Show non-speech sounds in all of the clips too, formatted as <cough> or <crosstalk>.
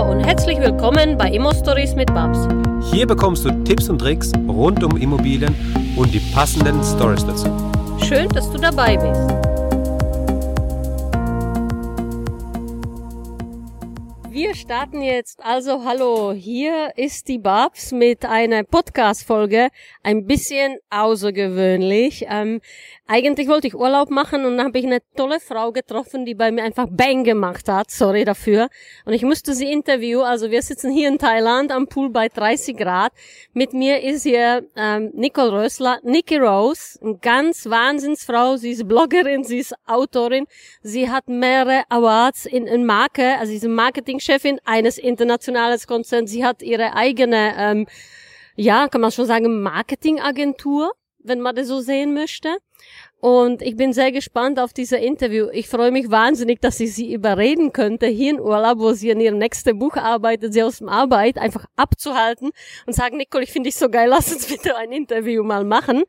Hallo und herzlich willkommen bei Immo Stories mit Babs. Hier bekommst du Tipps und Tricks rund um Immobilien und die passenden Stories dazu. Schön, dass du dabei bist. Wir starten jetzt. Also hallo, hier ist die Babs mit einer Podcast-Folge. Ein bisschen außergewöhnlich. Ähm, eigentlich wollte ich Urlaub machen und dann habe ich eine tolle Frau getroffen, die bei mir einfach Bang gemacht hat. Sorry dafür. Und ich musste sie interviewen. Also wir sitzen hier in Thailand am Pool bei 30 Grad. Mit mir ist hier ähm, Nicole Rösler, Nikki Rose, eine ganz Wahnsinnsfrau. Sie ist Bloggerin, sie ist Autorin. Sie hat mehrere Awards in, in Marke, also sie ist Marketingchefin eines internationalen Konzerns. Sie hat ihre eigene, ähm, ja, kann man schon sagen, Marketingagentur wenn man das so sehen möchte. Und ich bin sehr gespannt auf dieser Interview. Ich freue mich wahnsinnig, dass ich sie überreden könnte, hier in Urlaub, wo sie an ihrem nächsten Buch arbeitet, sie aus dem Arbeit einfach abzuhalten und sagen, Nicole, ich finde dich so geil, lass uns bitte ein Interview mal machen.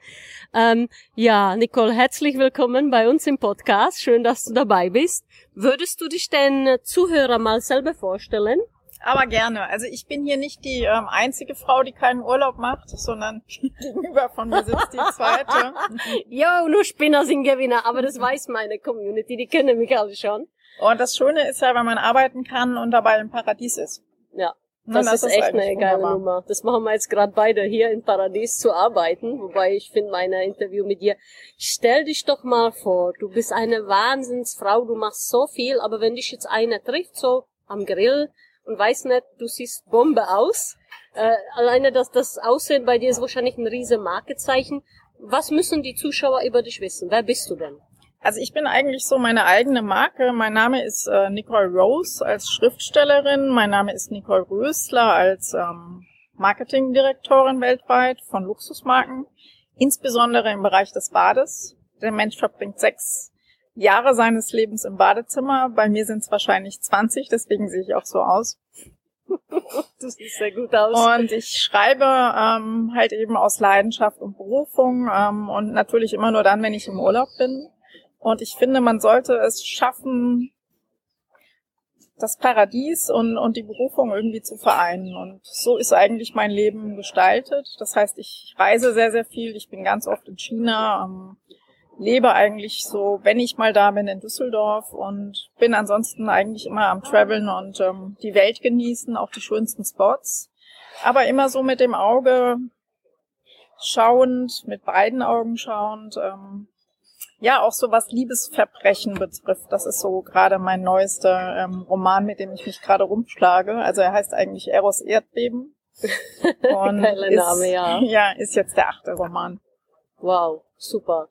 Ähm, ja, Nicole, herzlich willkommen bei uns im Podcast. Schön, dass du dabei bist. Würdest du dich den Zuhörer mal selber vorstellen? Aber gerne. Also ich bin hier nicht die ähm, einzige Frau, die keinen Urlaub macht, sondern <laughs> gegenüber von mir sitzt die zweite. <laughs> Jo, nur Spinner sind Gewinner, aber das weiß meine Community, die kennen mich alle schon. Und das Schöne ist ja, wenn man arbeiten kann und dabei im Paradies ist. Ja. Das, das ist, ist echt eine geile wunderbar. Nummer. Das machen wir jetzt gerade beide hier im Paradies zu arbeiten. Wobei ich finde meine Interview mit dir. Stell dich doch mal vor, du bist eine Wahnsinnsfrau, du machst so viel, aber wenn dich jetzt einer trifft, so am Grill, und weiß nicht, du siehst Bombe aus. Äh, alleine dass das Aussehen bei dir ist wahrscheinlich ein riesen Markezeichen. Was müssen die Zuschauer über dich wissen? Wer bist du denn? Also ich bin eigentlich so meine eigene Marke. Mein Name ist äh, Nicole Rose als Schriftstellerin. Mein Name ist Nicole Rösler als ähm, Marketingdirektorin weltweit von Luxusmarken, insbesondere im Bereich des Bades. Der Mensch verbringt sechs Jahre seines Lebens im Badezimmer. Bei mir sind es wahrscheinlich 20, deswegen sehe ich auch so aus. <laughs> du siehst sehr gut aus. Und ich schreibe ähm, halt eben aus Leidenschaft und Berufung ähm, und natürlich immer nur dann, wenn ich im Urlaub bin. Und ich finde, man sollte es schaffen, das Paradies und, und die Berufung irgendwie zu vereinen. Und so ist eigentlich mein Leben gestaltet. Das heißt, ich reise sehr, sehr viel. Ich bin ganz oft in China. Ähm, lebe eigentlich so, wenn ich mal da bin, in Düsseldorf und bin ansonsten eigentlich immer am Traveln und ähm, die Welt genießen, auch die schönsten Spots. Aber immer so mit dem Auge schauend, mit beiden Augen schauend, ähm, ja, auch so was Liebesverbrechen betrifft. Das ist so gerade mein neuester ähm, Roman, mit dem ich mich gerade rumschlage. Also er heißt eigentlich Eros Erdbeben. <laughs> Und Geiler ist, Name, ja. <laughs> Ja, ist jetzt der achte Roman. Wow, super.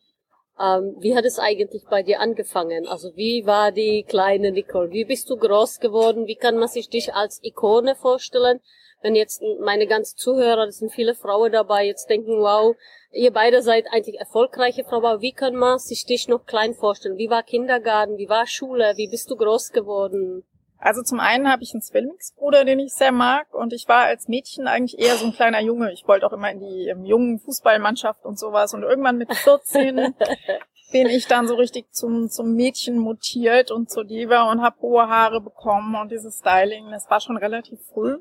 Ähm, wie hat es eigentlich bei dir angefangen? Also wie war die kleine Nicole? Wie bist du groß geworden? Wie kann man sich dich als Ikone vorstellen? Wenn jetzt meine ganzen Zuhörer, das sind viele Frauen dabei, jetzt denken, wow, ihr beide seid eigentlich erfolgreiche Frauen, aber wie kann man sich dich noch klein vorstellen? Wie war Kindergarten? Wie war Schule? Wie bist du groß geworden? Also zum einen habe ich einen Zwillingsbruder, den ich sehr mag und ich war als Mädchen eigentlich eher so ein kleiner Junge. Ich wollte auch immer in die um, jungen Fußballmannschaft und sowas. Und irgendwann mit 14 <laughs> bin ich dann so richtig zum, zum Mädchen mutiert und zur Diva und habe hohe Haare bekommen und dieses Styling, das war schon relativ früh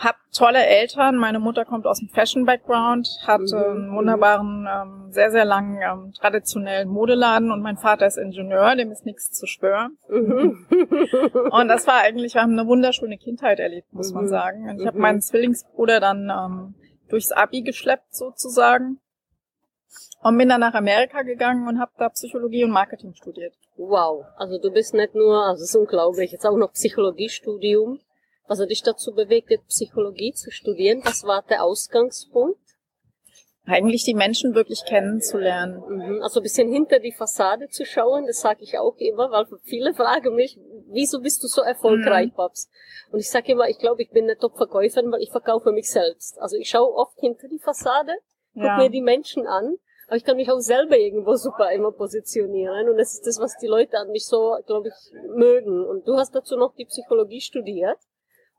hab tolle Eltern. Meine Mutter kommt aus dem Fashion-Background, hat mhm. einen wunderbaren, ähm, sehr, sehr langen ähm, traditionellen Modeladen und mein Vater ist Ingenieur, dem ist nichts zu schwören. Mhm. und das war eigentlich, wir haben eine wunderschöne Kindheit erlebt, muss mhm. man sagen. Und ich habe mhm. meinen Zwillingsbruder dann ähm, durchs Abi geschleppt sozusagen und bin dann nach Amerika gegangen und habe da Psychologie und Marketing studiert. Wow, also du bist nicht nur, also es ist unglaublich, jetzt auch noch Psychologiestudium was hat dich dazu bewegt, Psychologie zu studieren? Was war der Ausgangspunkt? Eigentlich die Menschen wirklich kennenzulernen. Mhm. Also ein bisschen hinter die Fassade zu schauen, das sage ich auch immer, weil viele fragen mich, wieso bist du so erfolgreich, mhm. Babs? Und ich sage immer, ich glaube, ich bin eine Top-Verkäuferin, weil ich verkaufe mich selbst. Also ich schaue oft hinter die Fassade, gucke ja. mir die Menschen an, aber ich kann mich auch selber irgendwo super immer positionieren und das ist das, was die Leute an mich so, glaube ich, mögen. Und du hast dazu noch die Psychologie studiert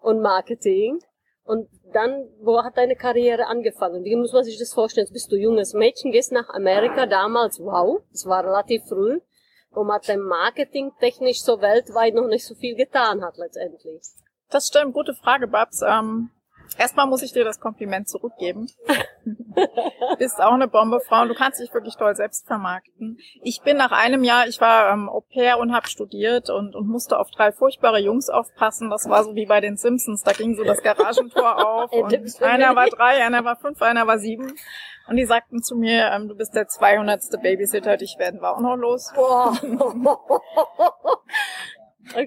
und Marketing. Und dann, wo hat deine Karriere angefangen? Wie muss man sich das vorstellen? Jetzt bist du junges Mädchen, gehst nach Amerika damals, wow, das war relativ früh, wo man dann Marketing technisch so weltweit noch nicht so viel getan hat letztendlich. Das stimmt, gute Frage, Babs. Ähm, erstmal muss ich dir das Kompliment zurückgeben. Bist auch eine Bombe, Frau, und du kannst dich wirklich toll selbst vermarkten. Ich bin nach einem Jahr, ich war ähm, Au pair und habe studiert und, und musste auf drei furchtbare Jungs aufpassen. Das war so wie bei den Simpsons, da ging so das Garagentor <laughs> auf und einer war drei, einer war fünf, einer war sieben. Und die sagten zu mir, ähm, du bist der 200. Babysitter, dich werden wir auch noch los. <laughs>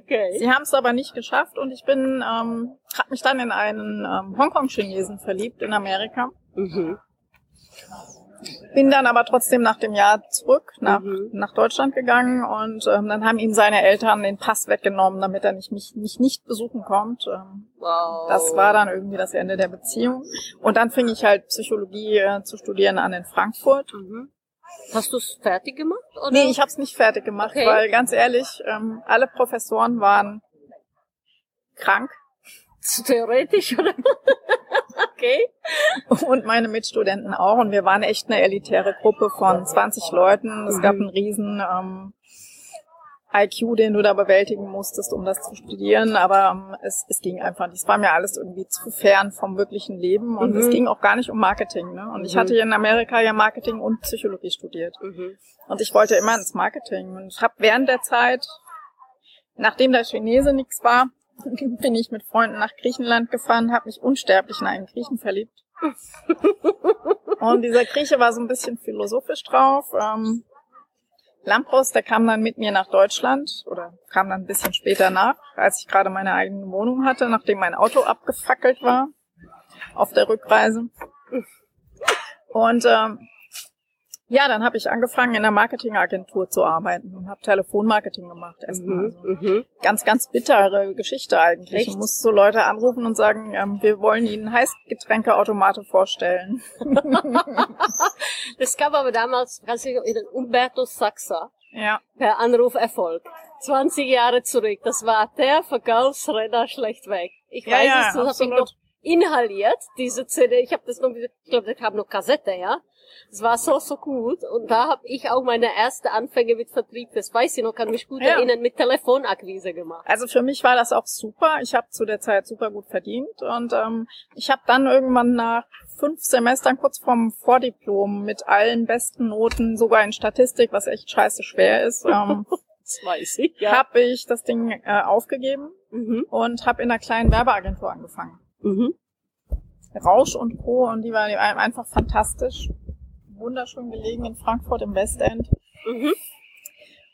okay. Sie haben es aber nicht geschafft und ich bin, ähm, habe mich dann in einen ähm, Hongkong-Chinesen verliebt in Amerika. Mhm. Bin dann aber trotzdem nach dem Jahr zurück nach, Mhm. nach Deutschland gegangen und ähm, dann haben ihm seine Eltern den Pass weggenommen, damit er nicht, mich, mich nicht besuchen kommt. Ähm, Wow. das war dann irgendwie das Ende der Beziehung. Und dann fing ich halt Psychologie äh, zu studieren an in Frankfurt. Mhm. Hast du es fertig gemacht? Oder? Nee, ich habe es nicht fertig gemacht, Okay. weil ganz ehrlich, ähm, alle Professoren waren krank Theoretisch, oder? <laughs> okay. und meine Mitstudenten auch. Und wir waren echt eine elitäre Gruppe von 20 Leuten. Es Mhm. gab einen riesen ähm, IQ, den du da bewältigen musstest, um das zu studieren. Aber ähm, es, es ging einfach nicht. Es war mir alles irgendwie zu fern vom wirklichen Leben. Und Mhm. es ging auch gar nicht um Marketing. Ne? Und ich Mhm. hatte hier in Amerika ja Marketing und Psychologie studiert. Mhm. Und ich wollte immer ins Marketing. Und ich habe während der Zeit, nachdem der Chinese nichts war, <laughs> bin ich mit Freunden nach Griechenland gefahren, habe mich unsterblich in einen Griechen verliebt. <laughs> Und dieser Grieche war so ein bisschen philosophisch drauf. Ähm, Lampros, der kam dann mit mir nach Deutschland oder kam dann ein bisschen später nach, als ich gerade meine eigene Wohnung hatte, nachdem mein Auto abgefackelt war auf der Rückreise. Und ähm, ja, dann habe ich angefangen in der Marketingagentur zu arbeiten und habe Telefonmarketing gemacht erstmal. Mhm. Also Mhm. ganz, ganz bittere Geschichte eigentlich. Echt? Du musst so Leute anrufen und sagen, ähm, wir wollen Ihnen Heißgetränkeautomate vorstellen. <laughs> Das gab aber damals, Umberto Saxa Ja, per Anruferfolg. 20 Jahre zurück. Das war der Verkaufsrenner schlechtweg. Ich Ja, weiß ja, es, das habe ich noch inhaliert, diese CD. Ich habe das noch, ich glaube, das kam noch Kassette, ja. Es war so, so gut. Und da habe ich auch meine erste Anfänge mit Vertrieb, das weiß ich noch, kann mich gut Ja. erinnern, mit Telefonakquise gemacht. also für mich war das auch super. Ich habe zu der Zeit super gut verdient und ähm, ich habe dann irgendwann nach fünf Semestern kurz vorm Vordiplom mit allen besten Noten, sogar in Statistik, was echt scheiße schwer ist, ähm, <laughs> Das weiß ich, habe ich das Ding äh, aufgegeben Mhm. und habe in einer kleinen Werbeagentur angefangen. Mhm. Rausch und Co. und die waren einfach fantastisch. Wunderschön gelegen in Frankfurt im Westend. Mhm.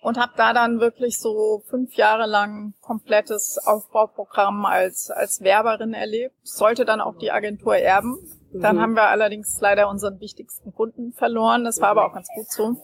Und habe da dann wirklich so fünf Jahre lang komplettes Aufbauprogramm als, als Werberin erlebt. Sollte dann auch die Agentur erben. Dann Mhm. haben wir allerdings leider unseren wichtigsten Kunden verloren. Das war aber auch ganz gut so.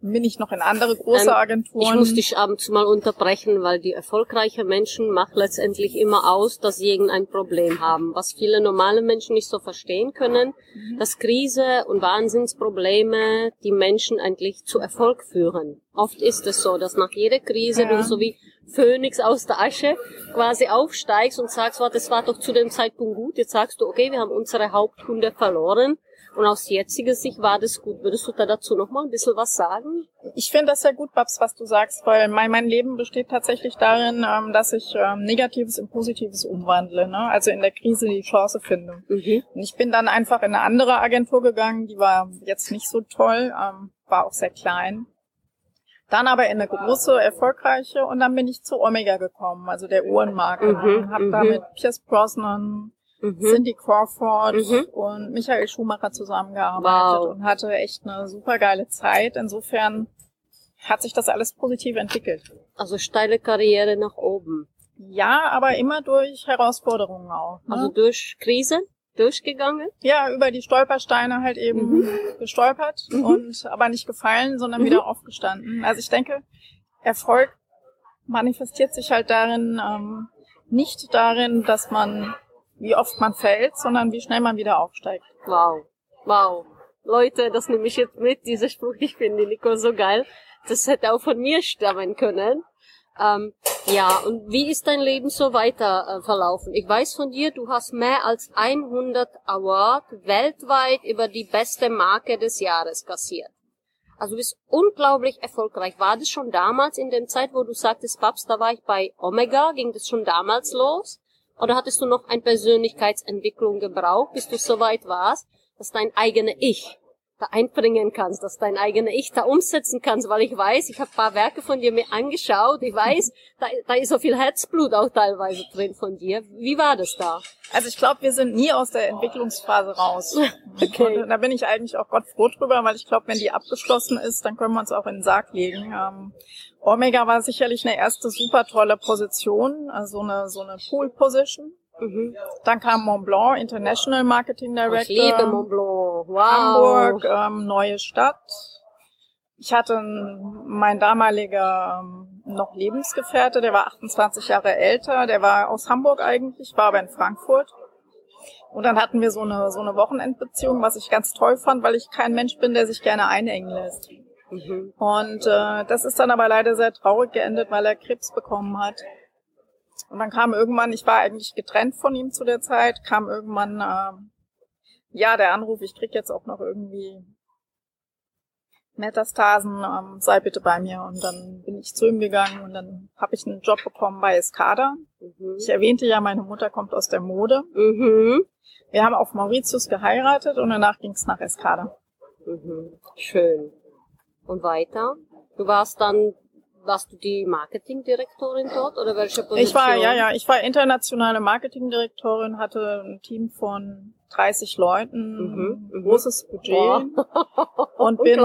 Bin ich noch in andere große Ähm, Agenturen. Ich muss dich abends mal unterbrechen, weil die erfolgreichen Menschen machen letztendlich immer aus, dass sie irgendein Problem haben. Was viele normale Menschen nicht so verstehen können, Mhm. dass Krise und Wahnsinnsprobleme die Menschen eigentlich zu Erfolg führen. Oft ist es so, dass nach jeder Krise Ja. du so wie Phönix aus der Asche quasi aufsteigst und sagst, warte, das war doch zu dem Zeitpunkt gut. Jetzt sagst du, okay, wir haben unsere Hauptkunde verloren. Und aus jetziger Sicht war das gut. Würdest du da dazu noch mal ein bisschen was sagen? Ich finde das sehr gut, Babs, was du sagst, weil mein, mein Leben besteht tatsächlich darin, ähm, dass ich ähm, Negatives in Positives umwandle. Ne? Also in der Krise die Chance finde. Mhm. Und ich bin dann einfach in eine andere Agentur gegangen, die war jetzt nicht so toll, ähm, war auch sehr klein. Dann aber in eine große, erfolgreiche und dann bin ich zu Omega gekommen, also der Uhrenmarke. Mhm, Hab mhm. da mit Pierce Brosnan, Mhm. Cindy Crawford Mhm. und Michael Schumacher zusammengearbeitet Wow. und hatte echt eine super geile Zeit. Insofern hat sich das alles positiv entwickelt. Also steile Karriere nach oben. Ja, aber immer durch Herausforderungen auch. Ne? Also durch Krise durchgegangen. ja, über die Stolpersteine halt eben Mhm. gestolpert und aber nicht gefallen, sondern Mhm. wieder aufgestanden. Also ich denke, Erfolg manifestiert sich halt darin, ähm, nicht darin, dass man, wie oft man fällt, sondern wie schnell man wieder aufsteigt. Wow. Wow. Leute, das nehme ich jetzt mit, dieser Spruch. Ich finde Nico so geil. Das hätte auch von mir stammen können. Ähm, ja, und wie ist dein Leben so weiter äh, verlaufen? Ich weiß von dir, du hast mehr als 100 Award weltweit über die beste Marke des Jahres kassiert. Also du bist unglaublich erfolgreich. War das schon damals in der Zeit, wo du sagtest, Babs, da war ich bei Omega, ging das schon damals los? Oder hattest du noch eine Persönlichkeitsentwicklung gebraucht, bis du so weit warst, dass dein eigenes Ich da einbringen kannst, dass dein eigenes Ich da umsetzen kannst, weil ich weiß, ich habe paar Werke von dir mir angeschaut, ich weiß, <laughs> da, da ist so viel Herzblut auch teilweise drin von dir. Wie war das da? Also ich glaube, wir sind nie aus der Entwicklungsphase raus. <laughs> Okay. Und da bin ich eigentlich auch Gott froh drüber, weil ich glaube, wenn die abgeschlossen ist, dann können wir uns auch in den Sarg legen. Ähm, Omega war sicherlich eine erste super tolle Position, also eine, so eine Pool-Position. Mhm. Dann kam Mont Blanc, International Marketing Director. Ich liebe Mont Blanc. Wow. Hamburg, ähm, neue Stadt. Ich hatte mein damaliger ähm, noch Lebensgefährte, der war 28 Jahre älter, der war aus Hamburg eigentlich, war aber in Frankfurt. Und dann hatten wir so eine, so eine Wochenendbeziehung, was ich ganz toll fand, weil ich kein Mensch bin, der sich gerne einengen lässt. Mhm. Und äh, das ist dann aber leider sehr traurig geendet, weil er Krebs bekommen hat. Und dann kam irgendwann, ich war eigentlich getrennt von ihm zu der Zeit, kam irgendwann äh, ja der Anruf, ich krieg jetzt auch noch irgendwie Metastasen, ähm, sei bitte bei mir. Und dann bin ich zu ihm gegangen und dann habe ich einen Job bekommen bei Escada. Mhm. Ich erwähnte ja, meine Mutter kommt aus der Mode. Mhm. Wir haben auf Mauritius geheiratet und danach ging es nach Escada. Mhm. Schön. Und weiter? Du warst dann, warst du die Marketingdirektorin dort oder welche Position? Ich war, ja, ja, ich war internationale Marketingdirektorin, hatte ein Team von 30 Leuten, Mhm, ein mhm. großes Budget Wow. <laughs> und <laughs> bin,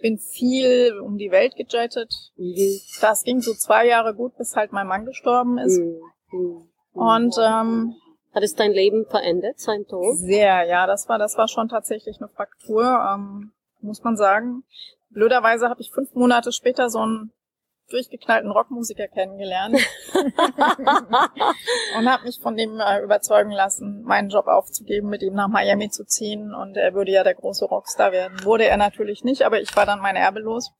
bin viel um die Welt gejettet. Mhm. Das ging so zwei Jahre gut, bis halt mein Mann gestorben ist. Mhm. Mhm. Und ähm, Hat es dein Leben verändert, sein Tod? sehr, ja, das war, das war schon tatsächlich eine Fraktur, ähm, muss man sagen. Blöderweise habe ich fünf Monate später so einen durchgeknallten Rockmusiker kennengelernt <laughs> und habe mich von dem äh, überzeugen lassen, meinen Job aufzugeben, mit ihm nach Miami zu ziehen und er würde ja der große Rockstar werden. Wurde er natürlich nicht, aber ich war dann mein Erbe los.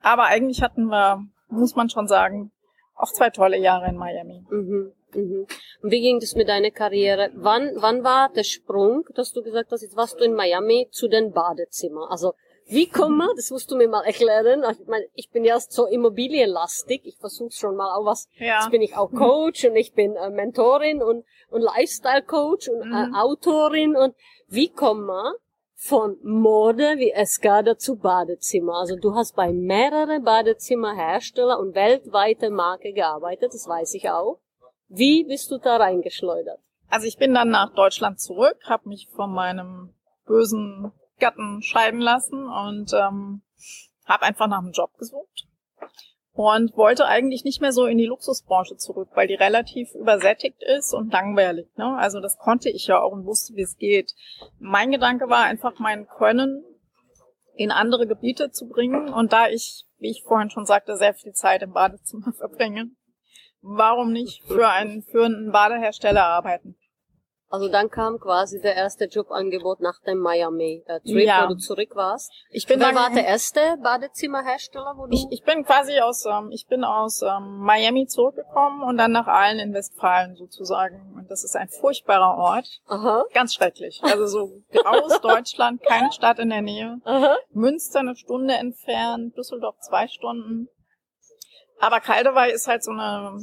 Aber eigentlich hatten wir, muss man schon sagen, auch zwei tolle Jahre in Miami. Mhm. Mhm. Wie ging das mit deiner Karriere? Wann, wann war der Sprung, dass du gesagt hast, jetzt warst du in Miami zu den Badezimmer? Also, wie kommt man, das musst du mir mal erklären. Ich meine, ich bin ja so immobilienlastig. Ich versuche schon mal auch was. Ja. Jetzt bin ich auch Coach und ich bin äh, Mentorin und, und Lifestyle-Coach und äh, Mhm. Autorin. Und wie kommt man von Mode wie Escada zu Badezimmer? Also du hast bei mehreren Badezimmerhersteller und weltweite Marke gearbeitet, das weiß ich auch. Wie bist du da reingeschleudert? Also ich bin dann nach Deutschland zurück, habe mich von meinem bösen Gatten scheiden lassen und ähm, habe einfach nach einem Job gesucht und wollte eigentlich nicht mehr so in die Luxusbranche zurück, weil die relativ übersättigt ist und langweilig. Ne? Also das konnte ich ja auch und wusste, wie es geht. Mein Gedanke war einfach, mein Können in andere Gebiete zu bringen und da ich, wie ich vorhin schon sagte, sehr viel Zeit im Badezimmer <laughs> verbringe, warum nicht für einen führenden Badehersteller arbeiten? Also dann kam quasi der erste Jobangebot nach dem Miami-Trip, Ja. wo du zurück warst. Ich bin Wer dann, war der erste Badezimmerhersteller, wo du... ich, ich bin quasi aus, ähm, ich bin aus ähm, Miami zurückgekommen und dann nach Aalen in Westfalen sozusagen. Und das ist ein furchtbarer Ort. aha, Ganz schrecklich. Also so graues <laughs> Deutschland, keine Stadt in der Nähe. aha. Münster eine Stunde entfernt, Düsseldorf zwei Stunden. Aber Kaldewey ist halt so eine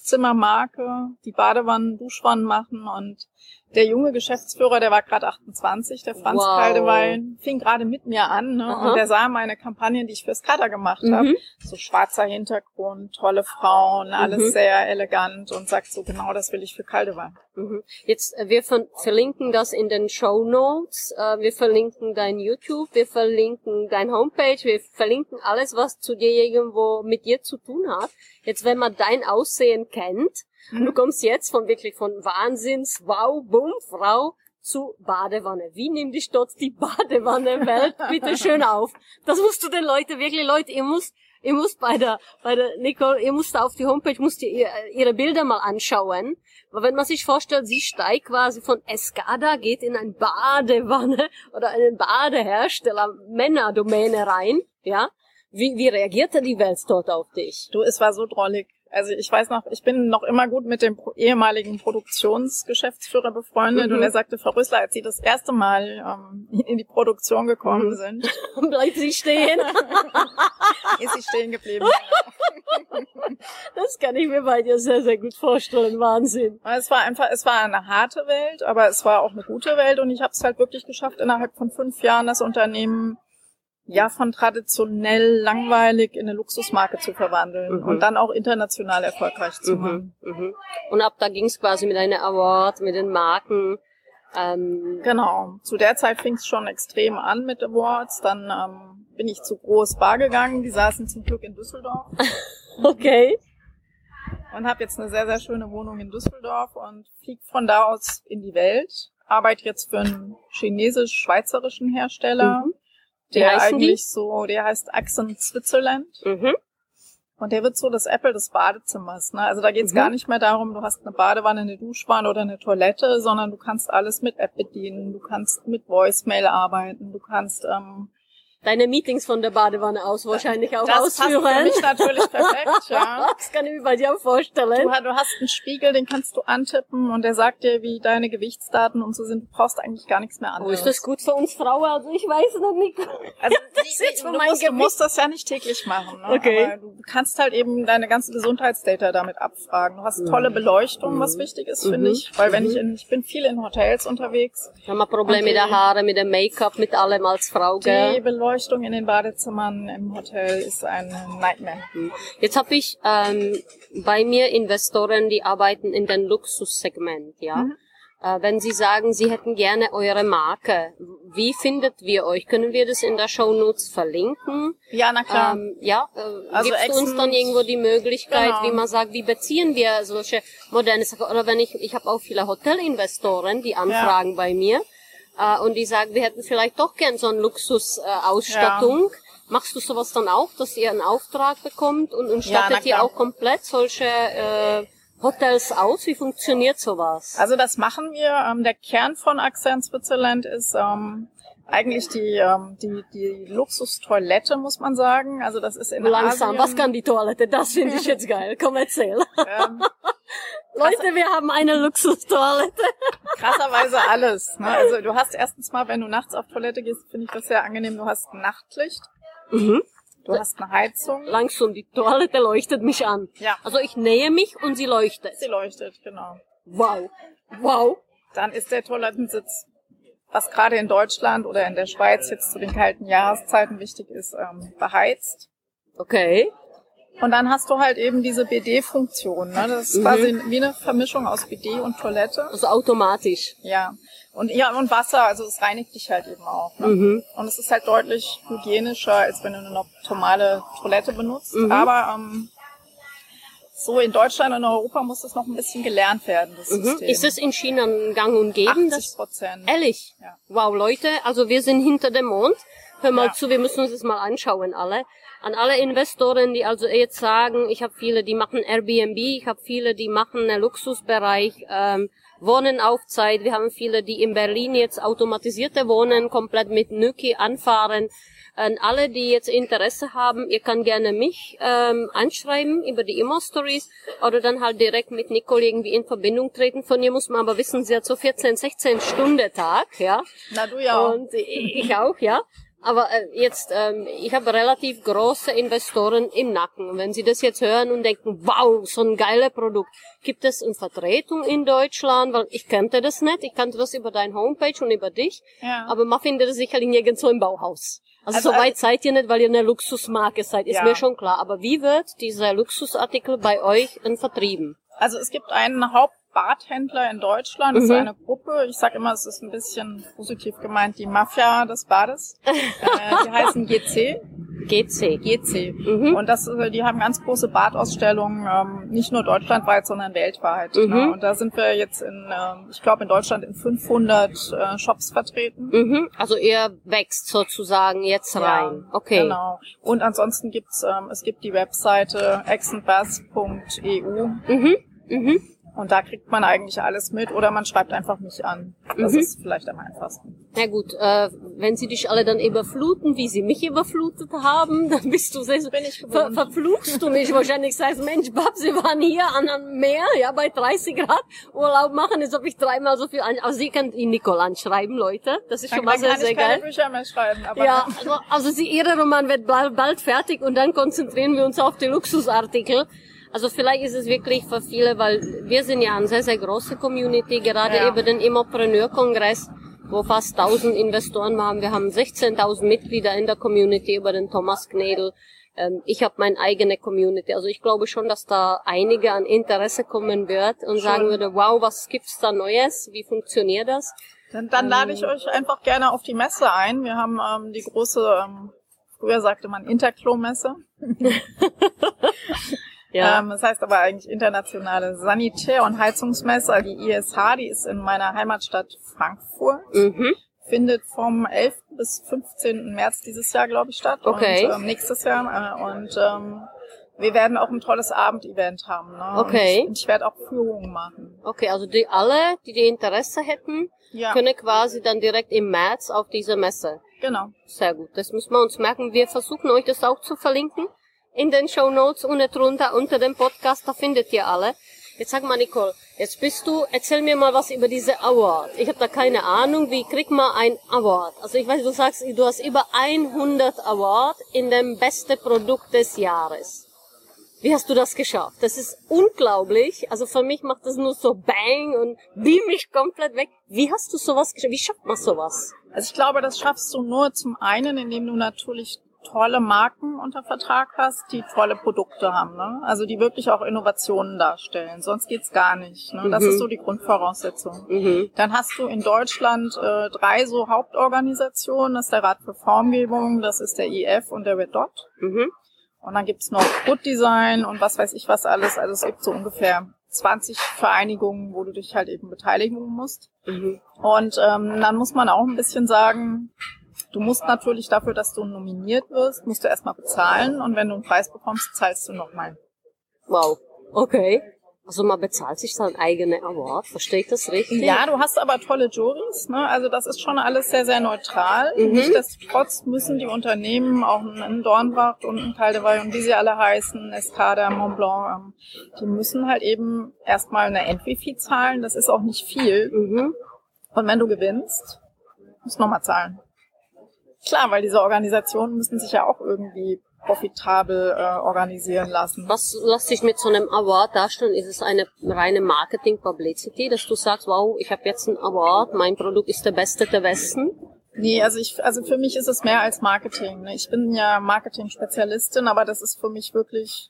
Luxus-Badezimmermarke, die Badewannen, Duschwannen machen und der junge Geschäftsführer, der war gerade 28, der Franz Wow. Kaldewey, fing gerade mit mir an ne, Aha. und der sah meine Kampagne, die ich fürs Kader gemacht habe. Mhm. So schwarzer Hintergrund, tolle Frauen, alles Mhm. sehr elegant und sagt so, genau das will ich für Kaldewey. Mhm. Jetzt, äh, wir ver verlinken das in den Show Notes. Äh, wir verlinken dein YouTube, wir verlinken dein Homepage, wir verlinken alles, was zu dir irgendwo mit dir zu tun hat. Jetzt, wenn man dein Aussehen kennt, Mhm. du kommst jetzt von wirklich von Wahnsinns, wow, bumm, Frau zu Badewanne. Wie nimmt dich dort die <laughs> Badewanne-Welt bitte schön auf? Das musst du den Leuten wirklich, Leute, ihr müsst, ihr müsst bei der, bei der Nicole, ihr müsst auf die Homepage, müsst ihr ihr- ihre Bilder mal anschauen. Aber wenn man sich vorstellt, sie steigt quasi von Escada, geht in ein Badewanne <laughs> oder einen Badehersteller, Männerdomäne rein, ja. Wie, wie reagiert denn die Welt dort auf dich? Du, es war so drollig. Also ich weiß noch, ich bin noch immer gut mit dem ehemaligen Produktionsgeschäftsführer befreundet Mhm. und er sagte, Frau Rüssler, als Sie das erste Mal ähm, in die Produktion gekommen Mhm. sind, <laughs> Bleibt sie stehen? <laughs> ist sie stehen geblieben. Das <laughs> Das kann ich mir bei dir sehr, sehr gut vorstellen. Wahnsinn. Es war einfach, es war eine harte Welt, aber es war auch eine gute Welt und ich habe es halt wirklich geschafft, innerhalb von fünf Jahren das Unternehmen ja von traditionell langweilig in eine Luxusmarke zu verwandeln Mhm. und dann auch international erfolgreich zu Mhm, machen. mhm. Und ab da ging es quasi mit einer Award, mit den Marken. Ähm, Genau. Zu der Zeit fing es schon extrem an mit Awards. Dann ähm, bin ich zu Groß Bar gegangen. Die saßen zum Glück in Düsseldorf <laughs> okay. und habe jetzt eine sehr, sehr schöne Wohnung in Düsseldorf und fliege von da aus in die Welt. Arbeite jetzt für einen chinesisch-schweizerischen Hersteller, Mhm. Der heißen die? eigentlich so, der heißt Accent Switzerland. Mhm. Und der wird so das Apple des Badezimmers. Ne? Also da geht's Mhm. gar nicht mehr darum, du hast eine Badewanne, eine Duschwanne oder eine Toilette, sondern du kannst alles mit App bedienen. Du kannst mit Voicemail arbeiten. Du kannst ähm, Deine Meetings von der Badewanne aus wahrscheinlich auch das passt ausführen. für mich natürlich perfekt. Ja. <laughs> Das kann ich mir bei dir vorstellen. Du, du hast einen Spiegel, den kannst du antippen und der sagt dir, wie deine Gewichtsdaten und so sind. Du brauchst eigentlich gar nichts mehr Oh, anderes. ist das gut für uns Frauen? Also ich weiß noch nicht. Also, <laughs> Das ist jetzt für mein musst, du musst das ja nicht täglich machen. Ne? Okay. Aber du kannst halt eben deine ganze Gesundheitsdata damit abfragen. Du hast tolle Beleuchtung, was wichtig ist, Mhm. finde ich. Weil wenn Mhm. ich in, ich bin viel in Hotels unterwegs. Haben wir Probleme mit der Haare, mit dem Make-up, mit allem als Frau, gell? Beleuchtung in den Badezimmern im Hotel ist ein Nightmare. Jetzt habe ich ähm, bei mir Investoren, die arbeiten in den Luxussegment, ja. Mhm. Äh, wenn Sie sagen, Sie hätten gerne eure Marke, wie findet wir euch? Können wir das in der Show Notes verlinken? Ja, na klar. Ähm, ja, äh, Also gibst du uns dann irgendwo die Möglichkeit, Genau. wie man sagt, wie beziehen wir solche moderne Sachen? Oder wenn ich, ich habe auch viele Hotelinvestoren, die anfragen bei mir äh, und die sagen, wir hätten vielleicht doch gern so eine Luxusausstattung. Ausstattung. Machst du sowas dann auch, dass ihr einen Auftrag bekommt und, und Ja, stattet ihr klar. auch komplett solche äh, Hotels aus? Wie funktioniert sowas? Also das machen wir. Ähm, der Kern von Accent Switzerland ist ähm, eigentlich die, ähm, die, die Luxustoilette, muss man sagen. Also das ist in Langsam, Asien, was kann die Toilette? Das finde ich jetzt <laughs> geil. Komm, erzähl. ähm, Leute, wir haben eine Luxustoilette. krasserweise alles. Ne? Also du hast erstens mal, wenn du nachts auf Toilette gehst, finde ich das sehr angenehm. Du hast ein Nachtlicht, Mhm. du hast eine Heizung. Langsam, die Toilette leuchtet mich an. Ja, Also ich nähe mich und sie leuchtet. sie leuchtet, genau. Wow. Wow. Dann ist der Toilettensitz, was gerade in Deutschland oder in der Schweiz jetzt zu den kalten Jahreszeiten wichtig ist, ähm, beheizt. Okay. Und dann hast du halt eben diese BD-Funktion. Ne? Das ist Mhm. quasi wie eine Vermischung aus BD und Toilette. Also automatisch. Ja. Und ja, und Wasser, also es reinigt dich halt eben auch. Ne? Mhm. Und es ist halt deutlich hygienischer, als wenn du eine normale Toilette benutzt. Mhm. Aber ähm, so in Deutschland und Europa muss das noch ein bisschen gelernt werden, das Mhm. System. Ist es in China ein Gang und Gäbe? 80 Das, Prozent. ehrlich? Ja. Wow, Leute, also wir sind hinter dem Mond. Hör mal Ja. zu, wir müssen uns das mal anschauen, alle. An alle Investoren, die also jetzt sagen, ich habe viele, die machen Airbnb, ich habe viele, die machen einen Luxusbereich, ähm, Wohnen auf Zeit. Wir haben viele, die in Berlin jetzt automatisierte Wohnen komplett mit Nuki anfahren. An alle, die jetzt Interesse haben, ihr kann gerne mich ähm, anschreiben über die Immo-Stories oder dann halt direkt mit Nicole irgendwie in Verbindung treten. Von ihr muss man aber wissen, sie hat so 14, 16 Stunden Tag, ja. Na du ja auch. Und ich auch, ja. Aber äh, jetzt, ähm, ich habe relativ große Investoren im Nacken. Wenn Sie das jetzt hören und denken, wow, so ein geiles Produkt, gibt es eine Vertretung in Deutschland? Weil ich kannte das nicht. Ich kannte das über deine Homepage und über dich. Ja. Aber man findet es sicherlich nirgendwo im Bauhaus. Also, Also, so weit also- seid ihr nicht, weil ihr eine Luxusmarke seid, ist Ja. mir schon klar. Aber wie wird dieser Luxusartikel bei euch vertrieben? Also es gibt einen Hauptbadhändler in Deutschland, das ist Mhm. eine Gruppe. Ich sage immer, es ist ein bisschen positiv gemeint, die Mafia des Bades. <laughs> äh, die heißen GC. GC. GC. Mhm. Und das, äh, die haben ganz große Badausstellungen, ähm, nicht nur deutschlandweit, sondern weltweit. Mhm. Ne? Und da sind wir jetzt in, ähm, ich glaube in Deutschland in 500 äh, Shops vertreten. Mhm. Also ihr wächst sozusagen jetzt rein. Ja, okay. Genau. Und ansonsten gibt's, ähm, es gibt die Webseite exenbass.eu Mhm. Mhm. Und da kriegt man eigentlich alles mit oder man schreibt einfach mich an. Das Mhm. ist vielleicht am einfachsten. Na gut, äh, wenn sie dich alle dann überfluten, wie sie mich überflutet haben, <laughs> dann bist du sehr, Bin ich ver verfluchst du mich wahrscheinlich. Sagst, Mensch, Bab, sie waren hier an einem Meer, ja, bei 30 Grad Urlaub machen, als ob ich dreimal so viel an, also sie kann ihn Nicole anschreiben, Leute. Das ist Dann, schon mal sehr, sehr geil. Bücher mehr schreiben. Aber Ja, also, also sie, ihre Roman wird bald, bald fertig und dann konzentrieren wir uns auf die Luxusartikel. Also vielleicht ist es wirklich für viele, weil wir sind ja eine sehr, sehr große Community, gerade Ja. über den Immopreneur-Kongress, wo fast 1000 Investoren haben. Wir haben 16.000 Mitglieder in der Community über den Thomas Knedel. Ähm, Ich habe meine eigene Community. Also ich glaube schon, dass da einige an Interesse kommen wird und sagen würde, wow, was gibt's da Neues? Wie funktioniert das? Dann, dann lade ich euch einfach gerne auf die Messe ein. Wir haben ähm, die große, ähm, früher sagte man Interklo-Messe. <laughs> Ja. Ähm, das heißt aber eigentlich internationale Sanitär- und Heizungsmesse, die ISH, die ist in meiner Heimatstadt Frankfurt. mhm. Findet vom 11. bis 15. März dieses Jahr, glaube ich, statt. Okay. Und ähm, nächstes Jahr. Äh, und ähm, wir werden auch ein tolles Abendevent haben. Ne? Okay. Und ich werde auch Führungen machen. Okay, also die alle, die die Interesse hätten, Ja, können quasi dann direkt im März auf diese Messe. genau. Sehr gut, das müssen wir uns merken. Wir versuchen euch das auch zu verlinken in den Show Notes unten drunter unter dem Podcast, da findet ihr alle. Jetzt sag mal, Nicole, jetzt bist du, erzähl mir mal was über diese Award. Ich habe da keine Ahnung, wie kriegt man ein Award? Also ich weiß, du sagst, du hast über 100 Award in dem beste Produkt des Jahres. Wie hast du das geschafft? Das ist unglaublich. Also für mich macht das nur so Bang und beam mich komplett weg. Wie hast du sowas geschafft? Wie schafft man sowas? Also ich glaube, das schaffst du nur zum einen, indem du natürlich tolle Marken unter Vertrag hast, die tolle Produkte haben, ne? Also die wirklich auch Innovationen darstellen. Sonst geht's gar nicht. Ne? Das Mhm. ist so die Grundvoraussetzung. Mhm. Dann hast du in Deutschland äh, drei so Hauptorganisationen. Das ist der Rat für Formgebung, das ist der IF und der Red Dot. Mhm. Und dann gibt's noch Good Design und was weiß ich was alles. Also es gibt so ungefähr 20 Vereinigungen, wo du dich halt eben beteiligen musst. Mhm. Und ähm, dann muss man auch ein bisschen sagen, du musst natürlich dafür, dass du nominiert wirst, musst du erstmal bezahlen und wenn du einen Preis bekommst, zahlst du nochmal. Wow. Okay. Also man bezahlt sich seinen eigenen Award. Verstehe ich das richtig? Ja, du hast aber tolle Juries, ne? Also das ist schon alles sehr, sehr neutral. Mhm. Nichtsdestotrotz müssen die Unternehmen, auch ein Dornbracht und ein Kaldewey und wie sie alle heißen, Escada, Mont Blanc, ähm, die müssen halt eben erstmal eine Entry-Fee zahlen. Das ist auch nicht viel. Mhm. Und wenn du gewinnst, musst du nochmal zahlen. Klar, weil diese Organisationen müssen sich ja auch irgendwie profitabel äh, organisieren lassen. Was lässt sich mit so einem Award darstellen? Ist es eine reine Marketing-Publicity, dass du sagst, wow, ich habe jetzt einen Award, mein Produkt ist der beste der Westen? Nee, also ich, also für mich ist es mehr als Marketing. Ne? Ich bin ja Marketing-Spezialistin, aber das ist für mich wirklich,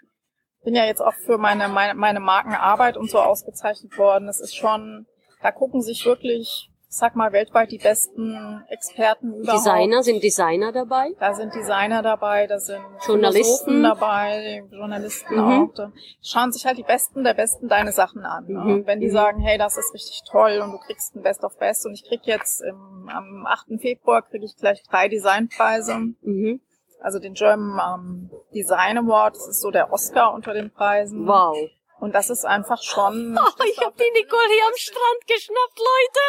bin ja jetzt auch für meine, meine, meine Markenarbeit und so ausgezeichnet worden. Das ist schon, da gucken sich wirklich, ich sag mal, weltweit die besten Experten überhaupt. Designer, sind Designer dabei? Da sind Designer dabei, da sind Journalisten. Dabei, Journalisten Mhm. auch. Da schauen sich halt die Besten der Besten deine Sachen an. Ne? Mhm. Und wenn die Mhm. sagen, hey, das ist richtig toll und du kriegst ein Best of Best und ich krieg jetzt im, am 8. Februar kriege ich gleich drei Designpreise. Mhm. Also den German ähm, Design Award, das ist so der Oscar unter den Preisen. Wow. Und das ist einfach schon. <laughs> Oh, ich habe die Nicole hier am Strand geschnappt, Leute.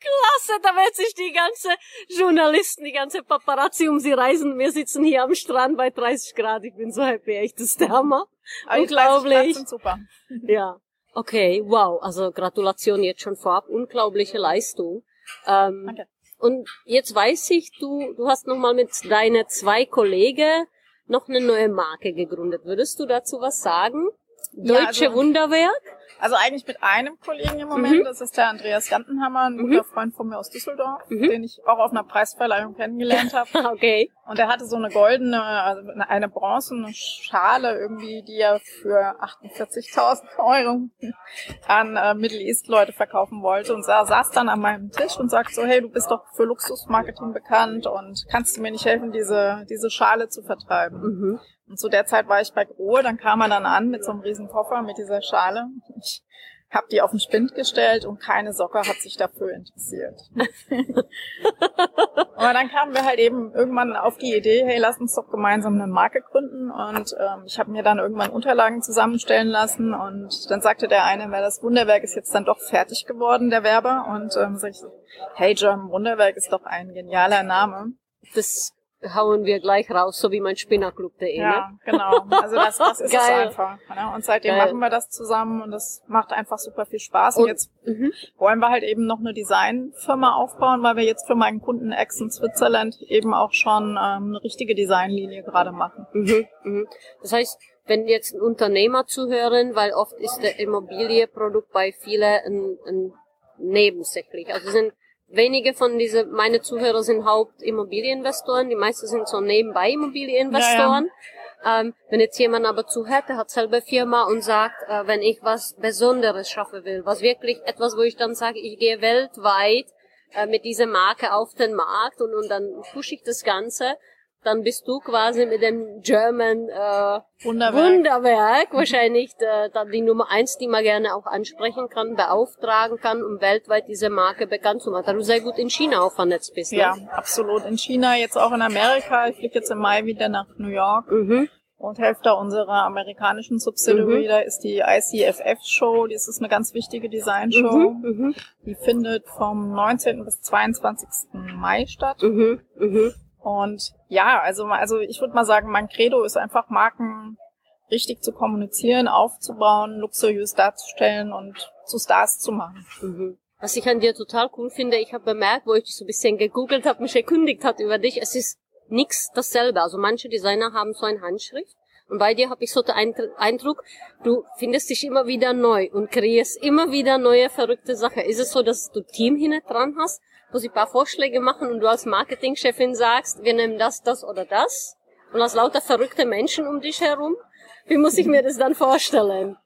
Klasse, da wird sich die ganze Journalisten, die ganze Paparazzi um sie reisen. Wir sitzen hier am Strand bei 30 Grad. Ich bin so happy, echt, das ist der Hammer. Aber 30 Unglaublich. Sind super. <laughs> Ja. Okay, wow. Also Gratulation jetzt schon vorab. Unglaubliche Leistung. Ähm, Danke. und jetzt weiß ich, du, du hast nochmal mit deinen zwei Kollegen noch eine neue Marke gegründet. Würdest du dazu was sagen? Ja, Deutsche also- Wunderwerk? Also eigentlich mit einem Kollegen im Moment, Mhm. das ist der Andreas Gantenhammer, ein Mhm. guter Freund von mir aus Düsseldorf, Mhm. den ich auch auf einer Preisverleihung kennengelernt habe. <laughs> okay. Und er hatte so eine goldene, also eine bronzene Schale irgendwie, die er für 48.000 Euro an äh, Middle East Leute verkaufen wollte und sa saß dann an meinem Tisch und sagt so, hey, du bist doch für Luxusmarketing bekannt und kannst du mir nicht helfen, diese, diese Schale zu vertreiben? Und zu der Zeit war ich bei Grohe, dann kam er dann an mit so einem riesen Koffer mit dieser Schale. Ich habe die auf den Spind gestellt und keine Socke hat sich dafür interessiert. <laughs> Aber dann kamen wir halt eben irgendwann auf die Idee, hey, lass uns doch gemeinsam eine Marke gründen. Und ähm, ich habe mir dann irgendwann Unterlagen zusammenstellen lassen und dann sagte der eine, weil das Wunderwerk ist jetzt dann doch fertig geworden, der Werber. Und ähm, sag ich so, hey German Wunderwerk ist doch ein genialer Name. Das hauen wir gleich raus, so wie mein Spinnerclub.de. Ja, Ne? genau. Also das, das ist es Geil. einfach. Ne? Und seitdem Geil. machen wir das zusammen und das macht einfach super viel Spaß. Und, Und- jetzt Mhm. wollen wir halt eben noch eine Designfirma aufbauen, weil wir jetzt für meinen Kunden X in Switzerland eben auch schon ähm, eine richtige Designlinie gerade machen. Mhm. Mhm. Das heißt, wenn jetzt ein Unternehmer zuhören, weil oft ist der Immobilienprodukt bei vielen ein, ein nebensächlich. Also sind wenige von diese meine Zuhörer sind Hauptimmobilieninvestoren, die meisten sind so nebenbei Immobilieninvestoren. Ja, ja. Ähm, wenn jetzt jemand aber zuhört, der hat selber Firma und sagt, äh, wenn ich was Besonderes schaffen will, was wirklich etwas, wo ich dann sage, ich gehe weltweit äh, mit dieser Marke auf den Markt und, und dann pushe ich das Ganze, dann bist du quasi mit dem German äh, Wunderwerk, Wunderwerk wahrscheinlich äh, dann die Nummer eins, die man gerne auch ansprechen kann, beauftragen kann, um weltweit diese Marke bekannt zu machen. Da du sehr gut in China auch vernetzt bist. Ne? Ja, absolut. In China, jetzt auch in Amerika. Ich fliege jetzt im Mai wieder nach New York. Mhm. Und da unserer amerikanischen Subsidiary, mhm. da ist die ICFF-Show, das ist eine ganz wichtige Design-Show. Mhm, mhm. Die findet vom 19. bis 22. Mai statt. Mhm, mhm. Und ja, also, also ich würde mal sagen, mein Credo ist einfach Marken richtig zu kommunizieren, aufzubauen, luxuriös darzustellen und zu Stars zu machen. Mhm. Was ich an dir total cool finde, ich habe bemerkt, wo ich dich so ein bisschen gegoogelt habe, mich erkundigt hat über dich, es ist nix dasselbe. Also manche Designer haben so eine Handschrift und bei dir habe ich so den Eindruck, du findest dich immer wieder neu und kreierst immer wieder neue verrückte Sachen. Ist es so, dass du Team hinten dran hast wo sie ein paar Vorschläge machen und du als Marketingchefin sagst, wir nehmen das, das oder das und hast lauter verrückte Menschen um dich herum. Wie muss ich mir das dann vorstellen?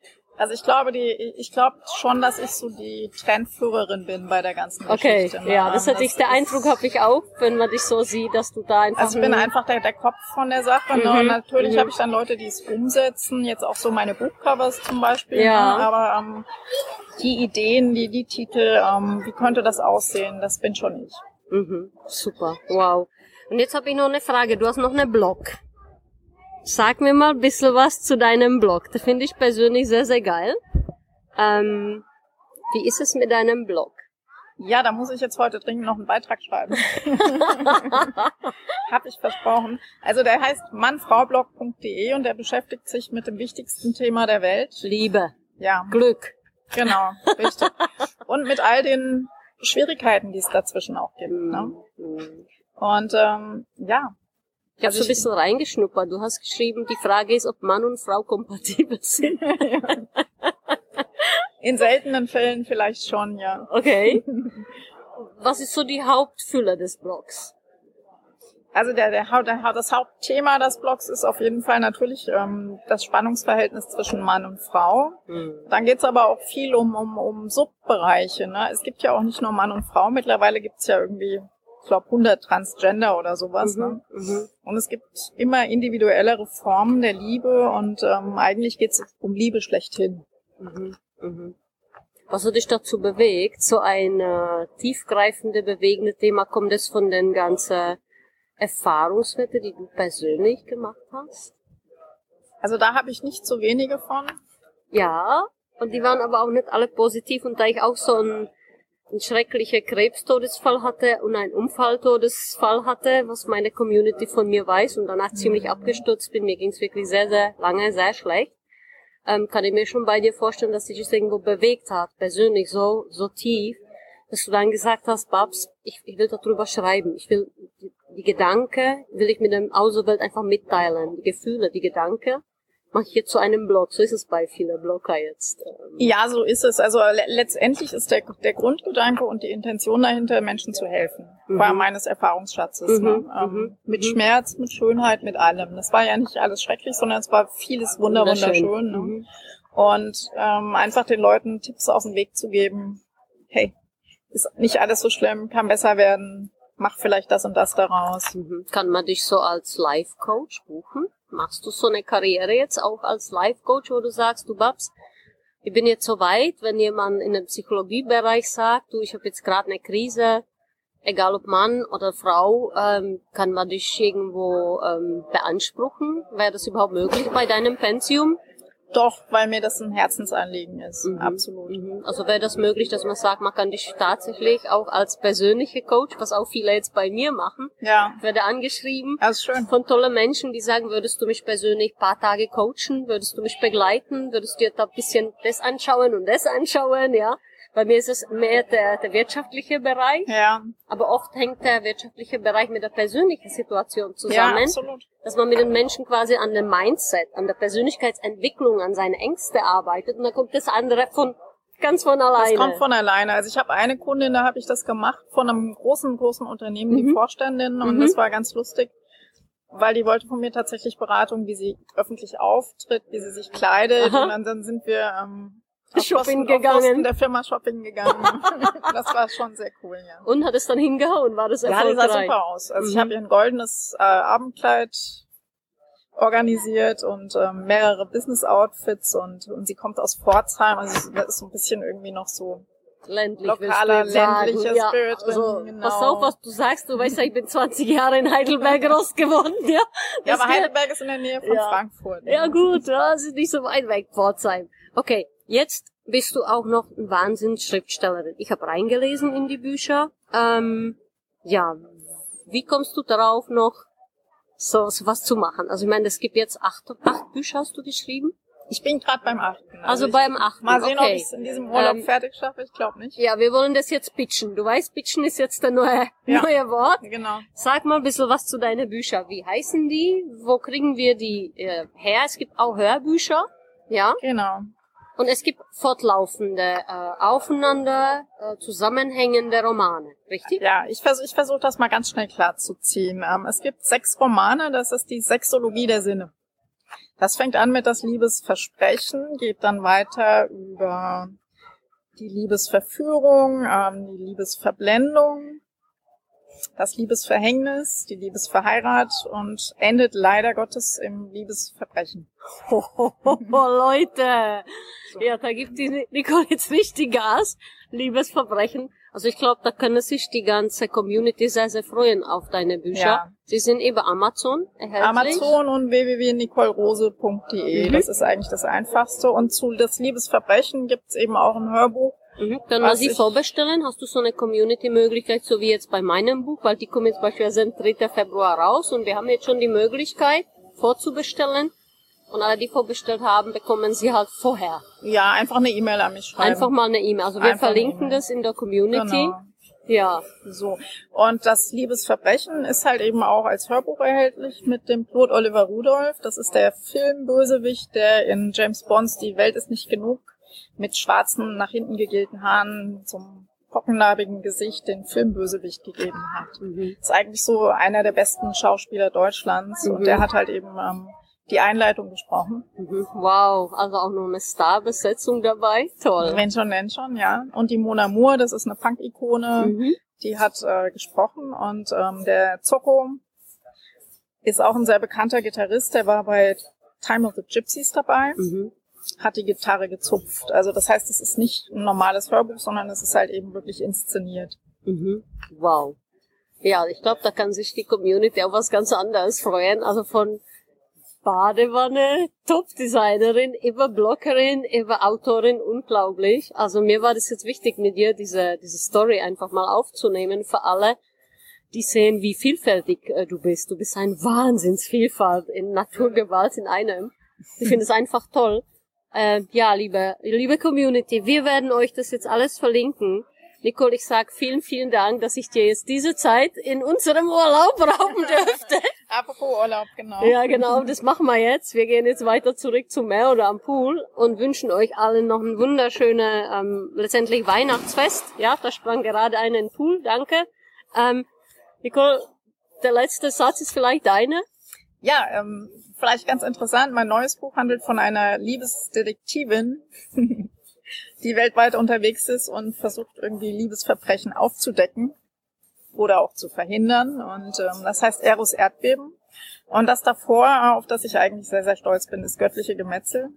Also ich glaube, die, ich glaube schon, dass ich so die Trendführerin bin bei der ganzen okay, Geschichte. Okay, ja, das hatte ich, der Eindruck habe ich auch, wenn man dich so sieht, dass du da einfach... Also ich bin einfach der, der Kopf von der Sache. Ne? Mhm, und natürlich mhm. habe ich dann Leute, die es umsetzen, jetzt auch so meine Buchcovers zum Beispiel. Ja. Ne? Aber ähm, die Ideen, die, die Titel, ähm, wie könnte das aussehen, das bin schon ich. Mhm, super, wow. Und jetzt habe ich noch eine Frage. Du hast noch einen Blog. Sag mir mal ein bisschen was zu deinem Blog. Das finde ich persönlich sehr, sehr geil. Ähm, wie ist es mit deinem Blog? Ja, da muss ich jetzt heute dringend noch einen Beitrag schreiben. <laughs> Hab ich versprochen. Also der heißt mannfraublog.de und der beschäftigt sich mit dem wichtigsten Thema der Welt. Liebe. Ja. Glück. Genau, richtig. <laughs> und mit all den Schwierigkeiten, die es dazwischen auch gibt. Ne? Mhm. Und ähm, ja. Ich habe also so ein bisschen reingeschnuppert. Du hast geschrieben, die Frage ist, ob Mann und Frau kompatibel sind. <laughs> In seltenen Fällen vielleicht schon, ja. Okay. <laughs> Was ist so die Hauptfüller des Blogs? Also der, der, der, das Hauptthema des Blogs ist auf jeden Fall natürlich ähm, das Spannungsverhältnis zwischen Mann und Frau. Mhm. Dann geht's aber auch viel um, um, um Subbereiche. Ne? Es gibt ja auch nicht nur Mann und Frau, mittlerweile gibt's ja irgendwie, glaube, 100 Transgender oder sowas. Mhm. Ne? Mhm. Und es gibt immer individuellere Formen der Liebe und ähm, eigentlich geht's um Liebe schlechthin. Mhm. Mhm. Was hat dich dazu bewegt, so ein äh, tiefgreifende, bewegende Thema? Kommt es von den ganzen Erfahrungswerte, die du persönlich gemacht hast? Also da habe ich nicht so wenige von. Ja, und die waren aber auch nicht alle positiv. Und da ich auch so ein, ein schrecklicher Krebstodesfall hatte und einen Unfalltodesfall hatte, was meine Community von mir weiß und danach ziemlich mhm. abgestürzt bin, mir ging es wirklich sehr, sehr lange, sehr schlecht, ähm, kann ich mir schon bei dir vorstellen, dass sich das irgendwo bewegt hat, persönlich so, so tief, dass du dann gesagt hast, Babs, ich, ich will darüber schreiben, ich will die, die Gedanke will ich mit dem Außenwelt einfach mitteilen. Die Gefühle, die Gedanke jetzt zu einem Blog. So ist es bei vielen Blogger jetzt. Ähm. Ja, so ist es. Also le letztendlich ist der, der Grundgedanke und die Intention dahinter, Menschen zu helfen. Mhm. War meines Erfahrungsschatzes. Mhm. Ne? Ähm, mhm. Mit mhm. Schmerz, mit Schönheit, mit allem. Das war ja nicht alles schrecklich, sondern es war vieles wunder wunderschön. Ne? Mhm. Und ähm, einfach den Leuten Tipps auf den Weg zu geben. Hey, ist nicht alles so schlimm, kann besser werden mach vielleicht das und das daraus. Mhm. Kann man dich so als Life-Coach buchen? Machst du so eine Karriere jetzt auch als Life-Coach, wo du sagst, du Babs, ich bin jetzt so weit, wenn jemand in dem Psychologiebereich sagt, du, ich habe jetzt gerade eine Krise, egal ob Mann oder Frau, ähm, kann man dich irgendwo ähm, beanspruchen? Wäre das überhaupt möglich bei deinem Pensium? Doch, weil mir das ein Herzensanliegen ist. Mhm. Absolut. Mhm. Also wäre das möglich, dass man sagt, man kann dich tatsächlich auch als persönliche Coach, was auch viele jetzt bei mir machen, ja. werde angeschrieben ist schön. von tollen Menschen, die sagen, würdest du mich persönlich paar Tage coachen, würdest du mich begleiten, würdest du dir da ein bisschen das anschauen und das anschauen, ja. Bei mir ist es mehr der, der wirtschaftliche Bereich, Ja, aber oft hängt der wirtschaftliche Bereich mit der persönlichen Situation ja, zusammen, absolut. dass man mit den Menschen quasi an dem Mindset, an der Persönlichkeitsentwicklung, an seine Ängste arbeitet und dann kommt das andere von ganz von alleine. Das kommt von alleine. Also ich habe eine Kundin, da habe ich das gemacht von einem großen, großen Unternehmen, die Mhm. Vorständin, und Mhm. das war ganz lustig, weil die wollte von mir tatsächlich Beratung, wie sie öffentlich auftritt, wie sie sich kleidet, Aha. und dann, dann sind wir ähm, Shopping gegangen. Der Firma Shopping gegangen. <laughs> das war schon sehr cool, ja. und hat es dann hingehauen, war das Ja, die erfolgreich? sah super aus. Also ich Mhm. habe ihr ein goldenes äh, Abendkleid organisiert und ähm, mehrere Business-Outfits und, und sie kommt aus Pforzheim, also das ist so ein bisschen irgendwie noch so ländlich, Lokaler, ländlicher ja, Spirit also, genau. Pass auf, was du sagst. Du weißt ja, ich bin 20 Jahre in Heidelberg <laughs> groß geworden, ja. Ja, Das aber Heidelberg ist in der Nähe von Ja. Frankfurt. ne? Ja gut, ja, das ist nicht so weit weg, Pforzheim. Okay, jetzt bist du auch noch ein Wahnsinnsschriftstellerin. Ich habe reingelesen in die Bücher. Ähm, ja, wie kommst du darauf noch, so, so was zu machen? Also ich meine, es gibt jetzt acht, acht Bücher, hast du geschrieben? Ich bin gerade beim achten. Also ich, beim achten, Mal sehen, ob okay. ich es in diesem Urlaub Ähm, fertig schaffe. Ich glaube nicht. Ja, wir wollen das jetzt pitchen. Du weißt, pitchen ist jetzt der neue, <laughs> Ja. neue Wort. Genau. Sag mal ein bisschen was zu deinen Büchern. Wie heißen die? Wo kriegen wir die äh, her? Es gibt auch Hörbücher, ja. Genau. Und es gibt fortlaufende, äh, aufeinander äh, zusammenhängende Romane, richtig? Ja, ich versuche ich versuch das mal ganz schnell klar zu ziehen. Ähm, es gibt sechs Romane, das ist die Sexologie der Sinne. Das fängt an mit das Liebesversprechen, geht dann weiter über die Liebesverführung, ähm, die Liebesverblendung, das Liebesverhängnis, die Liebesverheirat und endet leider Gottes im Liebesverbrechen. Oh, Leute! Ja, da gibt die Nicole jetzt richtig Gas. Liebes Verbrechen. Also ich glaube, da können sich die ganze Community sehr, sehr freuen auf deine Bücher. Ja. Sie sind über Amazon erhältlich. Amazon und www.nicolerose.de. Mhm. Das ist eigentlich das Einfachste. Und zu das Liebesverbrechen gibt's eben auch ein Hörbuch. Mhm. Können wir Was sie vorbestellen? Hast du so eine Community-Möglichkeit, so wie jetzt bei meinem Buch? Weil die kommen jetzt beispielsweise am 3. Februar raus und wir haben jetzt schon die Möglichkeit, vorzubestellen. Und alle, die vorbestellt haben, bekommen sie halt vorher. Ja, einfach eine E-Mail an mich schreiben. Einfach mal eine E-Mail. Also wir Einfach verlinken das in der Community. Genau. Ja. So. Und das Liebesverbrechen ist halt eben auch als Hörbuch erhältlich mit dem Claude Oliver Rudolph. Das ist der Filmbösewicht, der in James Bonds Die Welt ist nicht genug mit schwarzen, nach hinten gegelten Haaren zum pockennarbigen Gesicht den Filmbösewicht gegeben hat. Mhm. Ist eigentlich so einer der besten Schauspieler Deutschlands Mhm. und der hat halt eben ähm, die Einleitung gesprochen. Mhm. Wow. Also auch noch eine Starbesetzung dabei. Toll. Wenn schon, denn schon, ja. Und die Mona Moore, das ist eine Punk-Ikone. Mhm. die hat äh, gesprochen und ähm, der Zocco ist auch ein sehr bekannter Gitarrist, der war bei Time of the Gypsies dabei, Mhm. Hat die Gitarre gezupft. Also das heißt, es ist nicht ein normales Hörbuch, sondern es ist halt eben wirklich inszeniert. Mhm. Wow. Ja, ich glaube, da kann sich die Community auf was ganz anderes freuen. Also von Badewanne, Top-Designerin, über Bloggerin, über Autorin, unglaublich. Also mir war das jetzt wichtig, mit dir diese, diese Story einfach mal aufzunehmen für alle, die sehen, wie vielfältig äh, du bist. Du bist ein Wahnsinnsvielfalt in Naturgewalt in einem. Ich finde es einfach toll. Äh, ja, liebe, liebe Community, wir werden euch das jetzt alles verlinken. Nicole, ich sag vielen, vielen Dank, dass ich dir jetzt diese Zeit in unserem Urlaub <laughs> rauben dürfte. Apropos Urlaub, genau. ja, genau, das machen wir jetzt. Wir gehen jetzt weiter zurück zum Meer oder am Pool und wünschen euch allen noch ein wunderschönes, ähm, letztendlich Weihnachtsfest. Ja, da sprang gerade einer in den Pool, danke. Ähm, Nicole, der letzte Satz ist vielleicht deine. Ja, ähm, vielleicht ganz interessant, mein neues Buch handelt von einer Liebesdetektivin, <laughs> die weltweit unterwegs ist und versucht irgendwie Liebesverbrechen aufzudecken oder auch zu verhindern. Und ähm, das heißt Eros Erdbeben. Und das davor, auf das ich eigentlich sehr, sehr stolz bin, ist göttliche Gemetzel.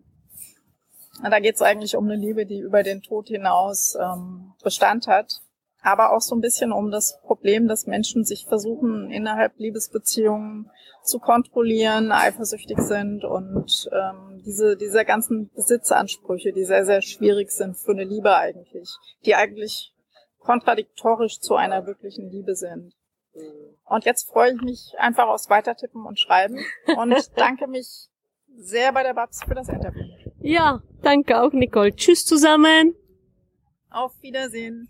Da geht es eigentlich um eine Liebe, die über den Tod hinaus ähm, Bestand hat. Aber auch so ein bisschen um das Problem, dass Menschen sich versuchen, innerhalb Liebesbeziehungen zu kontrollieren, eifersüchtig sind und ähm, diese, diese ganzen Besitzansprüche, die sehr, sehr schwierig sind für eine Liebe eigentlich, die eigentlich kontradiktorisch zu einer wirklichen Liebe sind. Und jetzt freue ich mich einfach aufs Weitertippen und Schreiben und <laughs> danke mich sehr bei der Babs für das Interview. Ja, danke auch, Nicole. Tschüss zusammen. Auf Wiedersehen.